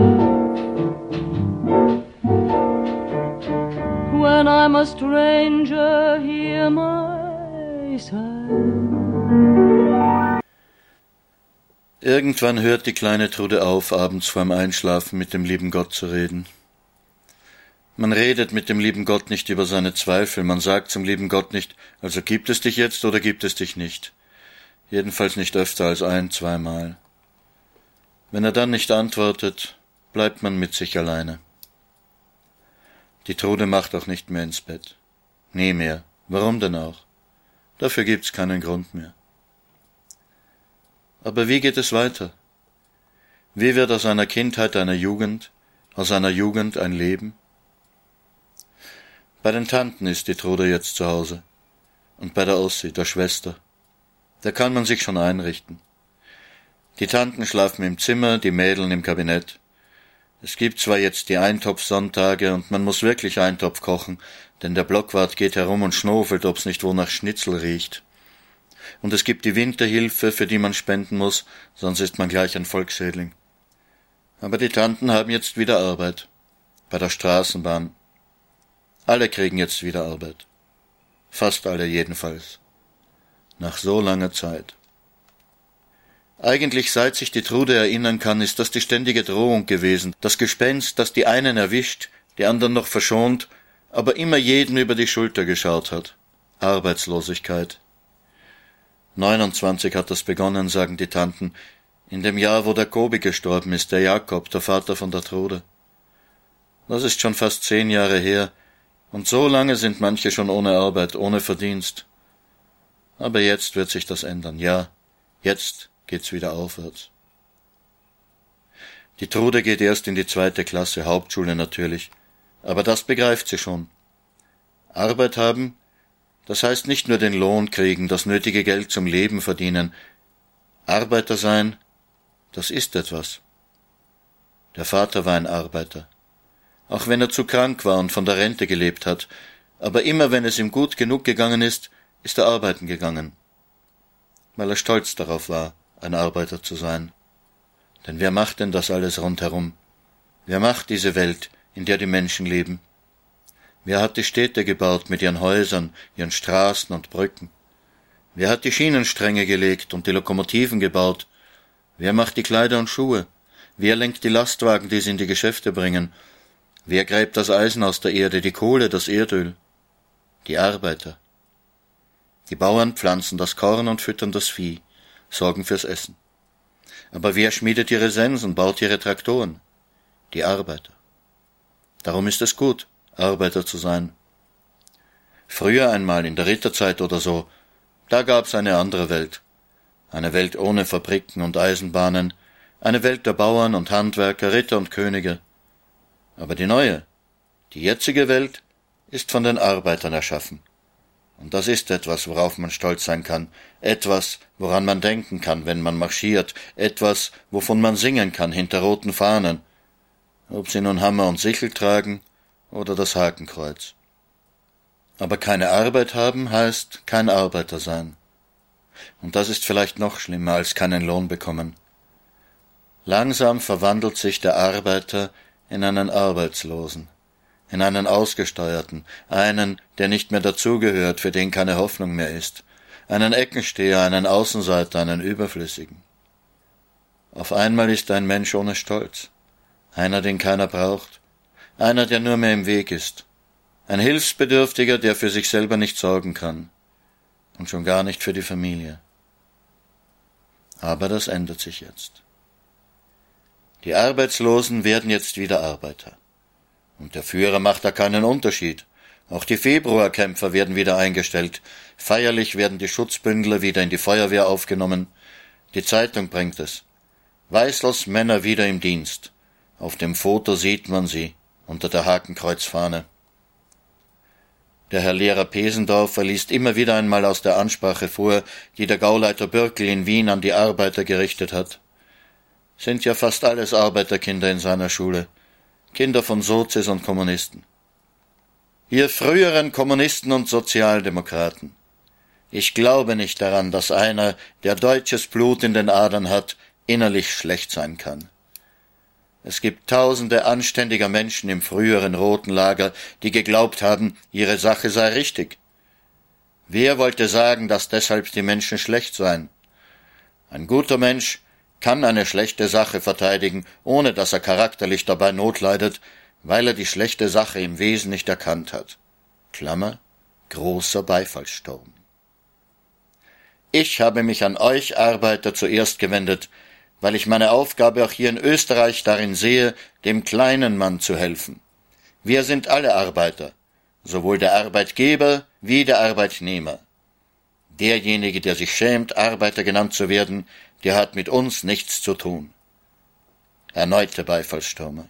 When I'm a stranger here myself. Irgendwann hört die kleine Trude auf, abends vorm Einschlafen mit dem lieben Gott zu reden. Man redet mit dem lieben Gott nicht über seine Zweifel, man sagt zum lieben Gott nicht, also gibt es dich jetzt oder gibt es dich nicht. Jedenfalls nicht öfter als ein, zweimal. Wenn er dann nicht antwortet, bleibt man mit sich alleine. Die Trude macht auch nicht mehr ins Bett. Nie mehr. Warum denn auch? Dafür gibt's keinen Grund mehr. Aber wie geht es weiter? Wie wird aus einer Kindheit, einer Jugend, aus einer Jugend ein Leben? Bei den Tanten ist die Trude jetzt zu Hause. Und bei der Ossi, der Schwester. Da kann man sich schon einrichten. Die Tanten schlafen im Zimmer, die Mädeln im Kabinett. Es gibt zwar jetzt die Eintopfsonntage und man muss wirklich Eintopf kochen, denn der Blockwart geht herum und schnofelt, ob's nicht wo nach Schnitzel riecht. Und es gibt die Winterhilfe, für die man spenden muss, sonst ist man gleich ein Volksschädling. Aber die Tanten haben jetzt wieder Arbeit. Bei der Straßenbahn. Alle kriegen jetzt wieder Arbeit. Fast alle jedenfalls. Nach so langer Zeit. Eigentlich seit sich die Trude erinnern kann, ist das die ständige Drohung gewesen, das Gespenst, das die einen erwischt, die anderen noch verschont, aber immer jeden über die Schulter geschaut hat. Arbeitslosigkeit. 29 hat das begonnen, sagen die Tanten, in dem Jahr, wo der Kobi gestorben ist, der Jakob, der Vater von der Trude. Das ist schon fast zehn Jahre her, und so lange sind manche schon ohne Arbeit, ohne Verdienst. Aber jetzt wird sich das ändern, ja, jetzt geht's wieder aufwärts. Die Trude geht erst in die zweite Klasse, Hauptschule natürlich, aber das begreift sie schon. Arbeit haben, das heißt nicht nur den Lohn kriegen, das nötige Geld zum Leben verdienen. Arbeiter sein, das ist etwas. Der Vater war ein Arbeiter. Auch wenn er zu krank war und von der Rente gelebt hat, aber immer wenn es ihm gut genug gegangen ist, ist er arbeiten gegangen. Weil er stolz darauf war, ein Arbeiter zu sein. Denn wer macht denn das alles rundherum? Wer macht diese Welt, in der die Menschen leben? Wer hat die Städte gebaut mit ihren Häusern, ihren Straßen und Brücken? Wer hat die Schienenstränge gelegt und die Lokomotiven gebaut Wer macht die Kleider und Schuhe? Wer lenkt die Lastwagen, die sie in die Geschäfte bringen? Wer gräbt das Eisen aus der Erde, die Kohle, das Erdöl? Die Arbeiter. Die Bauern pflanzen das Korn und füttern das Vieh, sorgen fürs Essen. Aber wer schmiedet ihre Sensen, baut ihre Traktoren? Die Arbeiter. Darum ist es gut, Arbeiter zu sein. Früher einmal in der Ritterzeit oder so, da gab's eine andere Welt eine Welt ohne Fabriken und Eisenbahnen, eine Welt der Bauern und Handwerker, Ritter und Könige. Aber die neue, die jetzige Welt ist von den Arbeitern erschaffen. Und das ist etwas, worauf man stolz sein kann, etwas, woran man denken kann, wenn man marschiert, etwas, wovon man singen kann hinter roten Fahnen, ob sie nun Hammer und Sichel tragen oder das Hakenkreuz. Aber keine Arbeit haben heißt kein Arbeiter sein. Und das ist vielleicht noch schlimmer als keinen Lohn bekommen. Langsam verwandelt sich der Arbeiter in einen Arbeitslosen, in einen Ausgesteuerten, einen, der nicht mehr dazugehört, für den keine Hoffnung mehr ist, einen Eckensteher, einen Außenseiter, einen Überflüssigen. Auf einmal ist ein Mensch ohne Stolz, einer, den keiner braucht, einer, der nur mehr im Weg ist, ein Hilfsbedürftiger, der für sich selber nicht sorgen kann, und schon gar nicht für die Familie. Aber das ändert sich jetzt. Die Arbeitslosen werden jetzt wieder Arbeiter. Und der Führer macht da keinen Unterschied. Auch die Februarkämpfer werden wieder eingestellt. Feierlich werden die Schutzbündler wieder in die Feuerwehr aufgenommen. Die Zeitung bringt es. Weißlers Männer wieder im Dienst. Auf dem Foto sieht man sie unter der Hakenkreuzfahne. Der Herr Lehrer Pesendorfer liest immer wieder einmal aus der Ansprache vor, die der Gauleiter Bürkel in Wien an die Arbeiter gerichtet hat. Sind ja fast alles Arbeiterkinder in seiner Schule, Kinder von Sozis und Kommunisten. Ihr früheren Kommunisten und Sozialdemokraten. Ich glaube nicht daran, dass einer, der deutsches Blut in den Adern hat, innerlich schlecht sein kann. Es gibt tausende anständiger Menschen im früheren roten Lager, die geglaubt haben, ihre Sache sei richtig. Wer wollte sagen, dass deshalb die Menschen schlecht seien? Ein guter Mensch kann eine schlechte Sache verteidigen, ohne dass er charakterlich dabei Not leidet, weil er die schlechte Sache im Wesen nicht erkannt hat. Klammer, großer Beifallssturm. Ich habe mich an euch Arbeiter zuerst gewendet, weil ich meine Aufgabe auch hier in Österreich darin sehe, dem kleinen Mann zu helfen. Wir sind alle Arbeiter, sowohl der Arbeitgeber wie der Arbeitnehmer. Derjenige, der sich schämt, Arbeiter genannt zu werden, der hat mit uns nichts zu tun. Erneute Beifallstürme.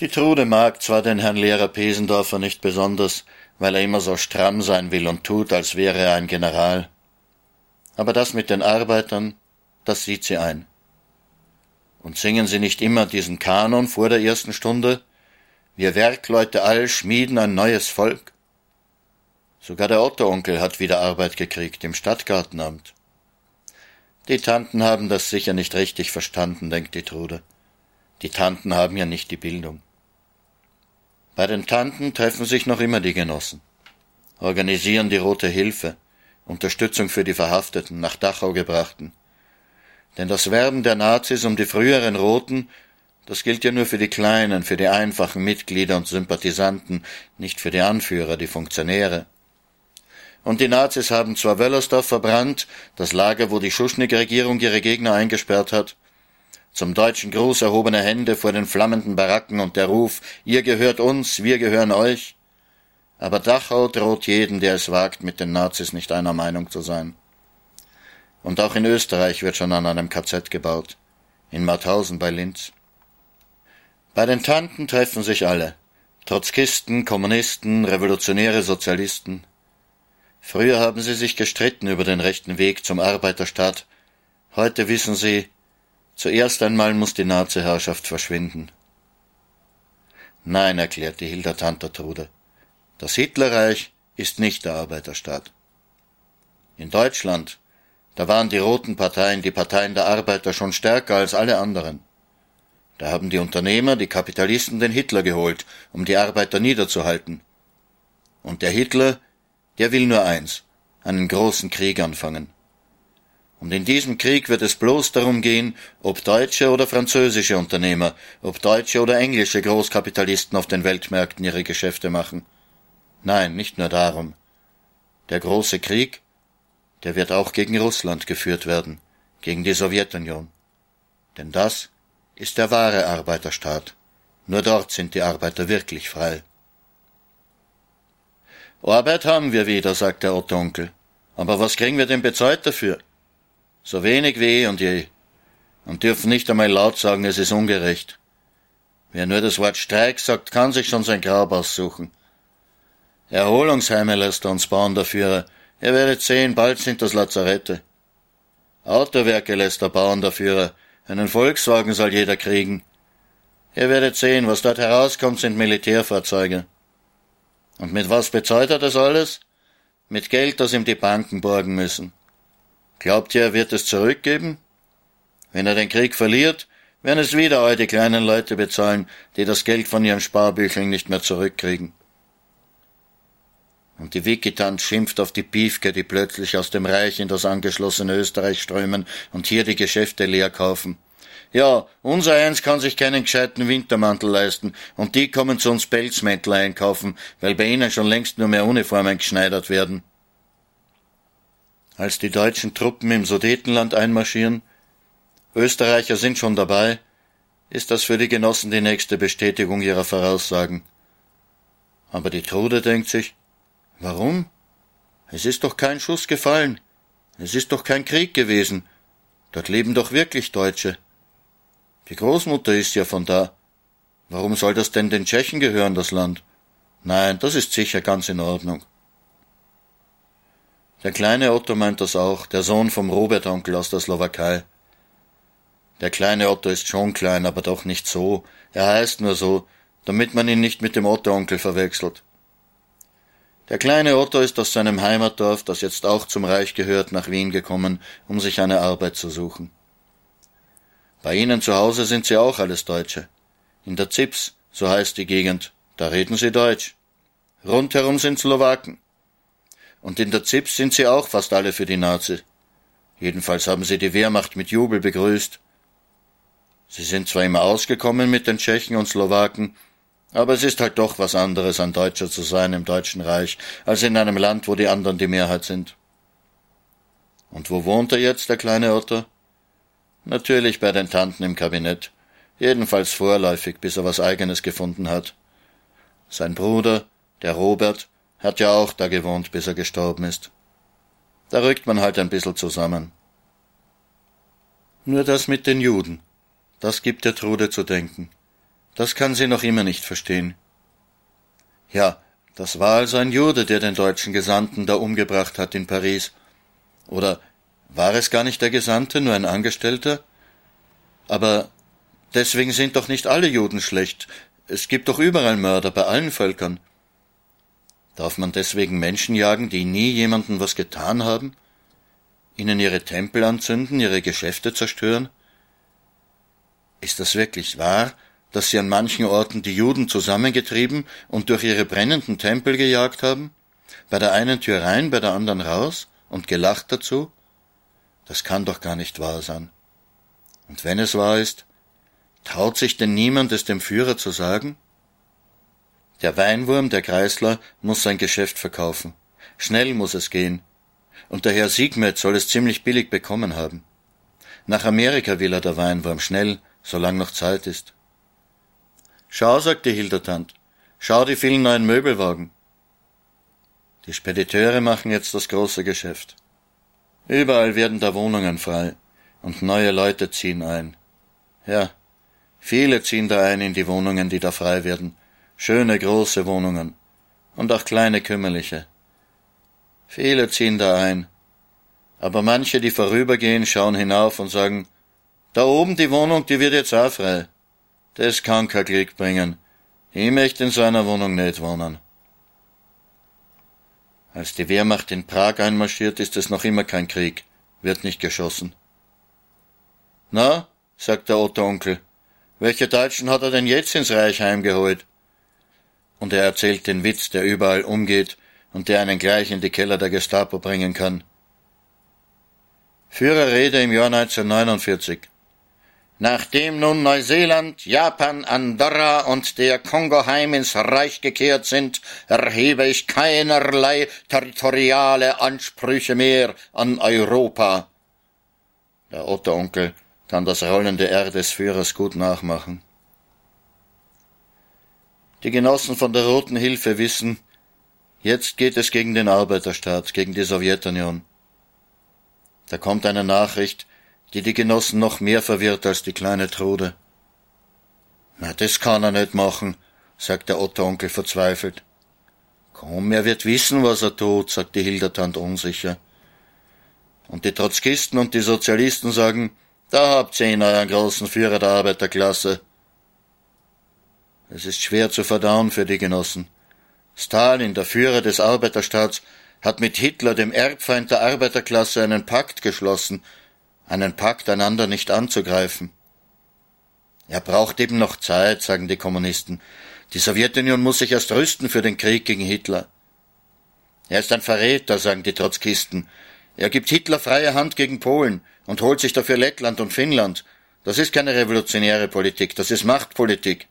Die Trude mag zwar den Herrn Lehrer Pesendorfer nicht besonders, weil er immer so stramm sein will und tut, als wäre er ein General. Aber das mit den Arbeitern, das sieht sie ein. Und singen sie nicht immer diesen Kanon vor der ersten Stunde? Wir Werkleute all schmieden ein neues Volk? Sogar der Otto-Onkel hat wieder Arbeit gekriegt im Stadtgartenamt. Die Tanten haben das sicher nicht richtig verstanden, denkt die Trude. Die Tanten haben ja nicht die Bildung. Bei den Tanten treffen sich noch immer die Genossen, organisieren die Rote Hilfe, Unterstützung für die Verhafteten, nach Dachau gebrachten. Denn das Werben der Nazis um die früheren Roten, das gilt ja nur für die kleinen, für die einfachen Mitglieder und Sympathisanten, nicht für die Anführer, die Funktionäre. Und die Nazis haben zwar Wöllersdorf verbrannt, das Lager, wo die Schuschnigg-Regierung ihre Gegner eingesperrt hat, zum deutschen Gruß erhobene Hände vor den flammenden Baracken und der Ruf, ihr gehört uns, wir gehören euch. Aber Dachau droht jeden, der es wagt, mit den Nazis nicht einer Meinung zu sein. Und auch in Österreich wird schon an einem KZ gebaut. In Mauthausen bei Linz. Bei den Tanten treffen sich alle. Trotzkisten, Kommunisten, revolutionäre Sozialisten, Früher haben sie sich gestritten über den rechten Weg zum Arbeiterstaat. Heute wissen sie, zuerst einmal muss die Nazi-Herrschaft verschwinden. Nein, erklärte Hilda Tantertrude. Das Hitlerreich ist nicht der Arbeiterstaat. In Deutschland, da waren die roten Parteien, die Parteien der Arbeiter schon stärker als alle anderen. Da haben die Unternehmer, die Kapitalisten den Hitler geholt, um die Arbeiter niederzuhalten. Und der Hitler der will nur eins, einen großen Krieg anfangen. Und in diesem Krieg wird es bloß darum gehen, ob deutsche oder französische Unternehmer, ob deutsche oder englische Großkapitalisten auf den Weltmärkten ihre Geschäfte machen. Nein, nicht nur darum. Der große Krieg, der wird auch gegen Russland geführt werden, gegen die Sowjetunion. Denn das ist der wahre Arbeiterstaat. Nur dort sind die Arbeiter wirklich frei. Arbeit haben wir wieder, sagt der Otto Onkel. Aber was kriegen wir denn bezahlt dafür? So wenig wie eh und je. Und dürfen nicht einmal laut sagen, es ist ungerecht. Wer nur das Wort Streik sagt, kann sich schon sein Grab aussuchen. Erholungsheime lässt er uns bauen, Führer. Ihr werdet sehen, bald sind das Lazarette. Autowerke lässt er bauen, der Führer. Einen Volkswagen soll jeder kriegen. Ihr werdet sehen, was dort herauskommt, sind Militärfahrzeuge. Und mit was bezahlt er das alles? Mit Geld, das ihm die Banken borgen müssen. Glaubt ihr, er wird es zurückgeben? Wenn er den Krieg verliert, werden es wieder all die kleinen Leute bezahlen, die das Geld von ihren Sparbücheln nicht mehr zurückkriegen. Und die Wikitant schimpft auf die Piefke, die plötzlich aus dem Reich in das angeschlossene Österreich strömen und hier die Geschäfte leer kaufen. Ja, unser eins kann sich keinen gescheiten Wintermantel leisten und die kommen zu uns Pelzmäntel einkaufen, weil bei ihnen schon längst nur mehr Uniformen geschneidert werden. Als die deutschen Truppen im Sudetenland einmarschieren, Österreicher sind schon dabei, ist das für die Genossen die nächste Bestätigung ihrer Voraussagen. Aber die Trude denkt sich, warum? Es ist doch kein Schuss gefallen. Es ist doch kein Krieg gewesen. Dort leben doch wirklich Deutsche. Die Großmutter ist ja von da. Warum soll das denn den Tschechen gehören, das Land? Nein, das ist sicher ganz in Ordnung. Der kleine Otto meint das auch, der Sohn vom Robert-Onkel aus der Slowakei. Der kleine Otto ist schon klein, aber doch nicht so. Er heißt nur so, damit man ihn nicht mit dem Otto-Onkel verwechselt. Der kleine Otto ist aus seinem Heimatdorf, das jetzt auch zum Reich gehört, nach Wien gekommen, um sich eine Arbeit zu suchen. Bei Ihnen zu Hause sind Sie auch alles Deutsche. In der Zips, so heißt die Gegend, da reden Sie Deutsch. Rundherum sind Slowaken. Und in der Zips sind sie auch fast alle für die Nazi. Jedenfalls haben sie die Wehrmacht mit Jubel begrüßt. Sie sind zwar immer ausgekommen mit den Tschechen und Slowaken, aber es ist halt doch was anderes, ein Deutscher zu sein im Deutschen Reich, als in einem Land, wo die anderen die Mehrheit sind. Und wo wohnt er jetzt, der kleine Otto? Natürlich bei den Tanten im Kabinett. Jedenfalls vorläufig, bis er was eigenes gefunden hat. Sein Bruder, der Robert, hat ja auch da gewohnt, bis er gestorben ist. Da rückt man halt ein bissel zusammen. Nur das mit den Juden, das gibt der Trude zu denken. Das kann sie noch immer nicht verstehen. Ja, das war also ein Jude, der den deutschen Gesandten da umgebracht hat in Paris. Oder war es gar nicht der Gesandte, nur ein Angestellter? Aber deswegen sind doch nicht alle Juden schlecht. Es gibt doch überall Mörder bei allen Völkern. Darf man deswegen Menschen jagen, die nie jemandem was getan haben? Ihnen ihre Tempel anzünden, ihre Geschäfte zerstören? Ist das wirklich wahr, dass sie an manchen Orten die Juden zusammengetrieben und durch ihre brennenden Tempel gejagt haben? Bei der einen Tür rein, bei der anderen raus und gelacht dazu? Das kann doch gar nicht wahr sein. Und wenn es wahr ist, traut sich denn niemand es dem Führer zu sagen? Der Weinwurm, der Kreisler, muss sein Geschäft verkaufen. Schnell muss es gehen. Und der Herr Siegmet soll es ziemlich billig bekommen haben. Nach Amerika will er der Weinwurm schnell, solange noch Zeit ist. Schau, sagte Hildertant, schau die vielen neuen Möbelwagen. Die Spediteure machen jetzt das große Geschäft. Überall werden da Wohnungen frei und neue Leute ziehen ein. Ja, viele ziehen da ein in die Wohnungen, die da frei werden. Schöne große Wohnungen und auch kleine kümmerliche. Viele ziehen da ein. Aber manche, die vorübergehen, schauen hinauf und sagen, da oben die Wohnung, die wird jetzt auch frei. Das kann kein Glück bringen. Ich möchte in so einer Wohnung nicht wohnen. Als die Wehrmacht in Prag einmarschiert, ist es noch immer kein Krieg, wird nicht geschossen. Na, sagt der Otto Onkel, welche Deutschen hat er denn jetzt ins Reich heimgeholt? Und er erzählt den Witz, der überall umgeht und der einen gleich in die Keller der Gestapo bringen kann. Führerrede im Jahr 1949. Nachdem nun Neuseeland, Japan, Andorra und der Kongo heim ins Reich gekehrt sind, erhebe ich keinerlei territoriale Ansprüche mehr an Europa. Der Otto-Onkel kann das rollende R des Führers gut nachmachen. Die Genossen von der Roten Hilfe wissen, jetzt geht es gegen den Arbeiterstaat, gegen die Sowjetunion. Da kommt eine Nachricht, die die Genossen noch mehr verwirrt als die kleine Trude. Na, das kann er nicht machen, sagt der Otto-Onkel verzweifelt. Komm, er wird wissen, was er tut, sagt die Hildertand unsicher. Und die Trotzkisten und die Sozialisten sagen, da habt ihr ihn, euren großen Führer der Arbeiterklasse. Es ist schwer zu verdauen für die Genossen. Stalin, der Führer des Arbeiterstaats, hat mit Hitler, dem Erbfeind der Arbeiterklasse, einen Pakt geschlossen, einen Pakt, einander nicht anzugreifen. Er braucht eben noch Zeit, sagen die Kommunisten. Die Sowjetunion muss sich erst rüsten für den Krieg gegen Hitler. Er ist ein Verräter, sagen die Trotzkisten. Er gibt Hitler freie Hand gegen Polen und holt sich dafür Lettland und Finnland. Das ist keine revolutionäre Politik, das ist Machtpolitik.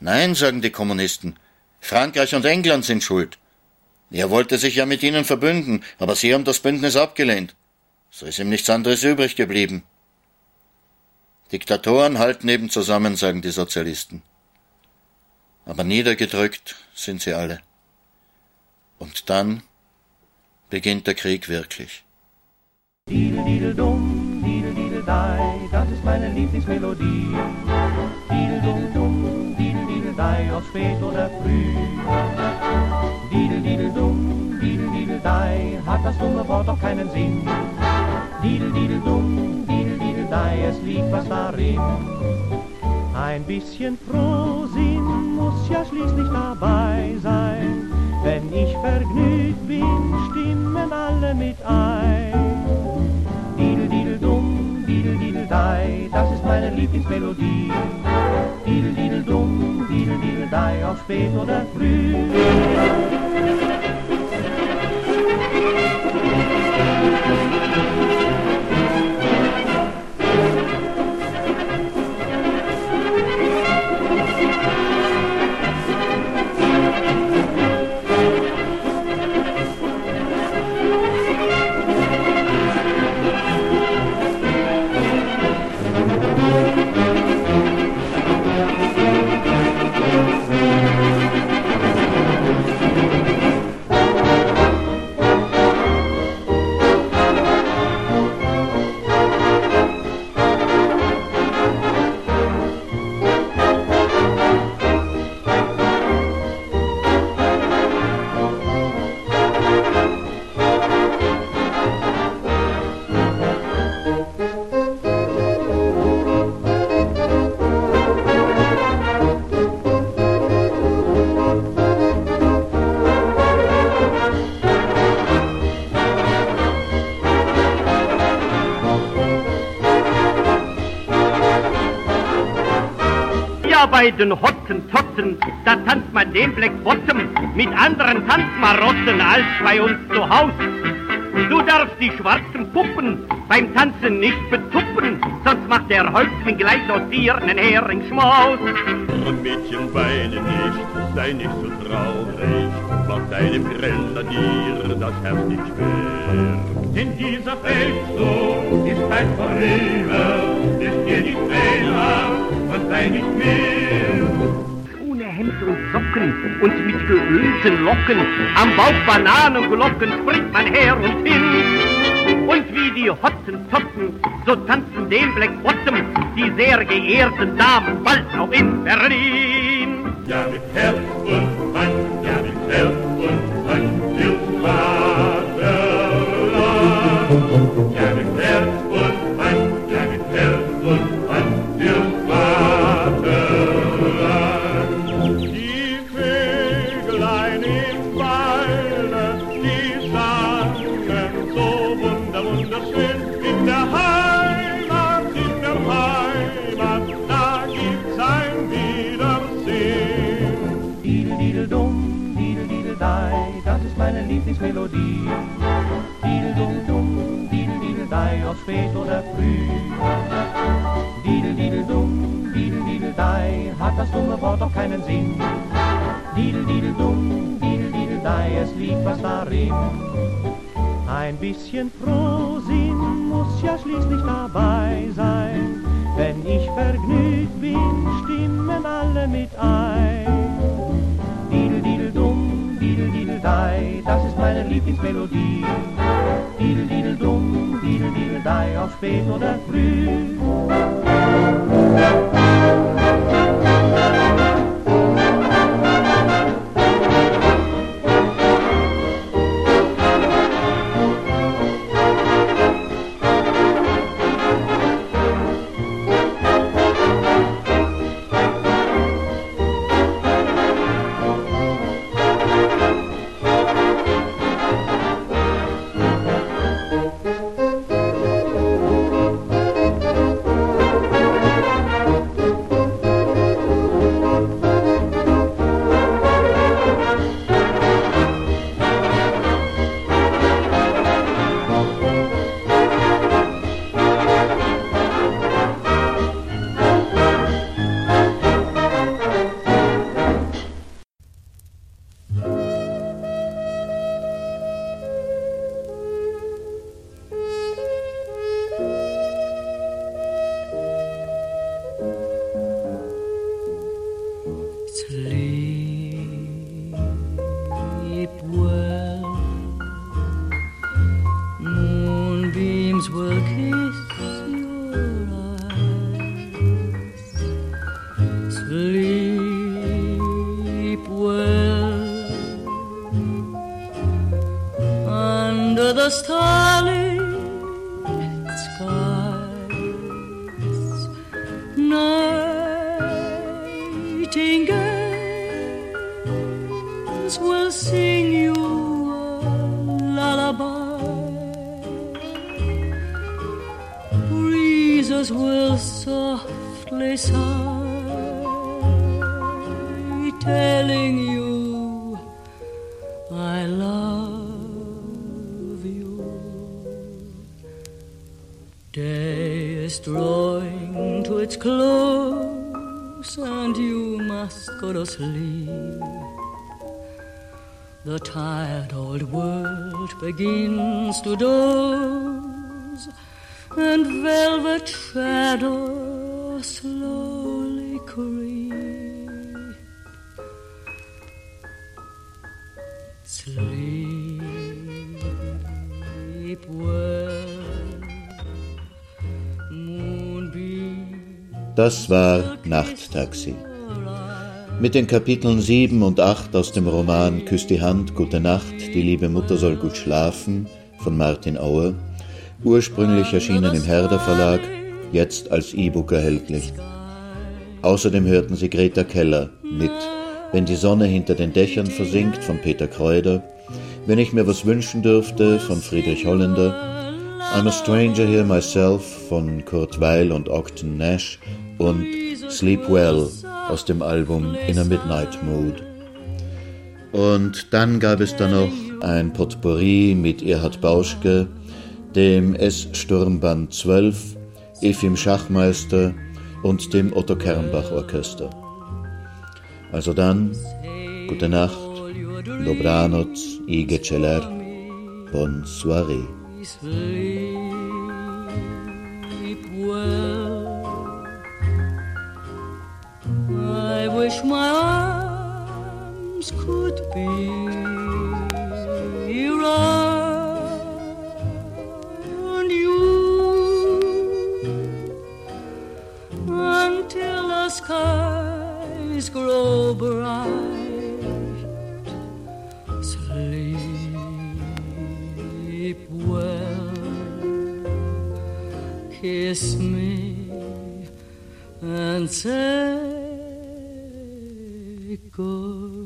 Nein, sagen die Kommunisten. Frankreich und England sind schuld. Er wollte sich ja mit ihnen verbünden, aber sie haben das Bündnis abgelehnt. So ist ihm nichts anderes übrig geblieben. Diktatoren halten eben zusammen, sagen die Sozialisten. Aber niedergedrückt sind sie alle. Und dann beginnt der Krieg wirklich. Diedel, diedel, dumm, diedel, diedel, dai, das ist meine Lieblingsmelodie. Diedel, dumm, dumm, diedel, diedel, dai, ob spät oder früh. Diedel, diedel, dumm, dai, hat das dumme Wort doch keinen Sinn. Diedel, diedel, dumm, diedel, diedel, dai, es liegt was darin. Ein bisschen Frohsinn muss ja schließlich dabei sein. Wenn ich vergnügt bin, stimmen alle mit ein. Diedel, diedel, dumm, diedel, diedel, dai, das ist meine Lieblingsmelodie. Diedel, diedel, dumm, diedel, diedel, dai, ob spät oder früh. Bei den Hottentotten, da tanzt man den Black Bottom mit anderen Tanzmarotten als bei uns zu Haus. Du darfst die schwarzen Puppen beim Tanzen nicht betuppen, sonst macht der Häuptling gleich aus dir einen Heringsschmaus. Mädchen, weine nicht, sei nicht so traurig, macht deinem Grenadier das Herz nicht schwer. Denn dieser Feldzug ist bald vorüber, ist dir die Träne nicht mehr. Hemd und Socken und mit geölten Locken, am Bauch Bananenglocken springt man her und hin. Und wie die Hottentotten, so tanzen den Black Bottom die sehr geehrten Damen bald auch in Berlin. Ja, mit Herz und Mann, ja, mit Herz und Mann, fürs Vaterland. Ja, mit Herz und Mann, ja, mit Herz und Mann, fürs Lieblingsmelodie. Didel dum dum, didel didel dai, ob spät oder früh. Didel didel didel dai, hat das dumme Wort doch keinen Sinn. Didel didel dum, didel didel dai, es liegt was darin. Ein bisschen Frohsinn muss ja schließlich dabei sein. Wenn ich vergnügt bin, stimmen alle mit ein. Lieblingsmelodie. Didel didel dum, didel didel dai, ob spät oder früh. Begins to doze, and velvet shadows slowly creep. Sleep well, moonbeam. Das war Nachttaxi. Mit den Kapiteln 7 und 8 aus dem Roman Küss die Hand, Gute Nacht, die liebe Mutter soll gut schlafen von Martin Auer, ursprünglich erschienen im Herder Verlag, jetzt als E-Book erhältlich. Außerdem hörten Sie Greta Keller mit Wenn die Sonne hinter den Dächern versinkt von Peter Kreuder, Wenn ich mir was wünschen dürfte von Friedrich Holländer, I'm a Stranger Here Myself von Kurt Weil und Ogden Nash und Sleep Well aus dem Album In a Midnight Mood. Und dann gab es da noch ein Potpourri mit Erhard Bauschke, dem S-Sturmband 12, Efim Schachmeister und dem Otto Kernbach Orchester. Also dann, gute Nacht, dobranoc i geceler, bonne soirée. Skies grow bright. Sleep well, kiss me and say good.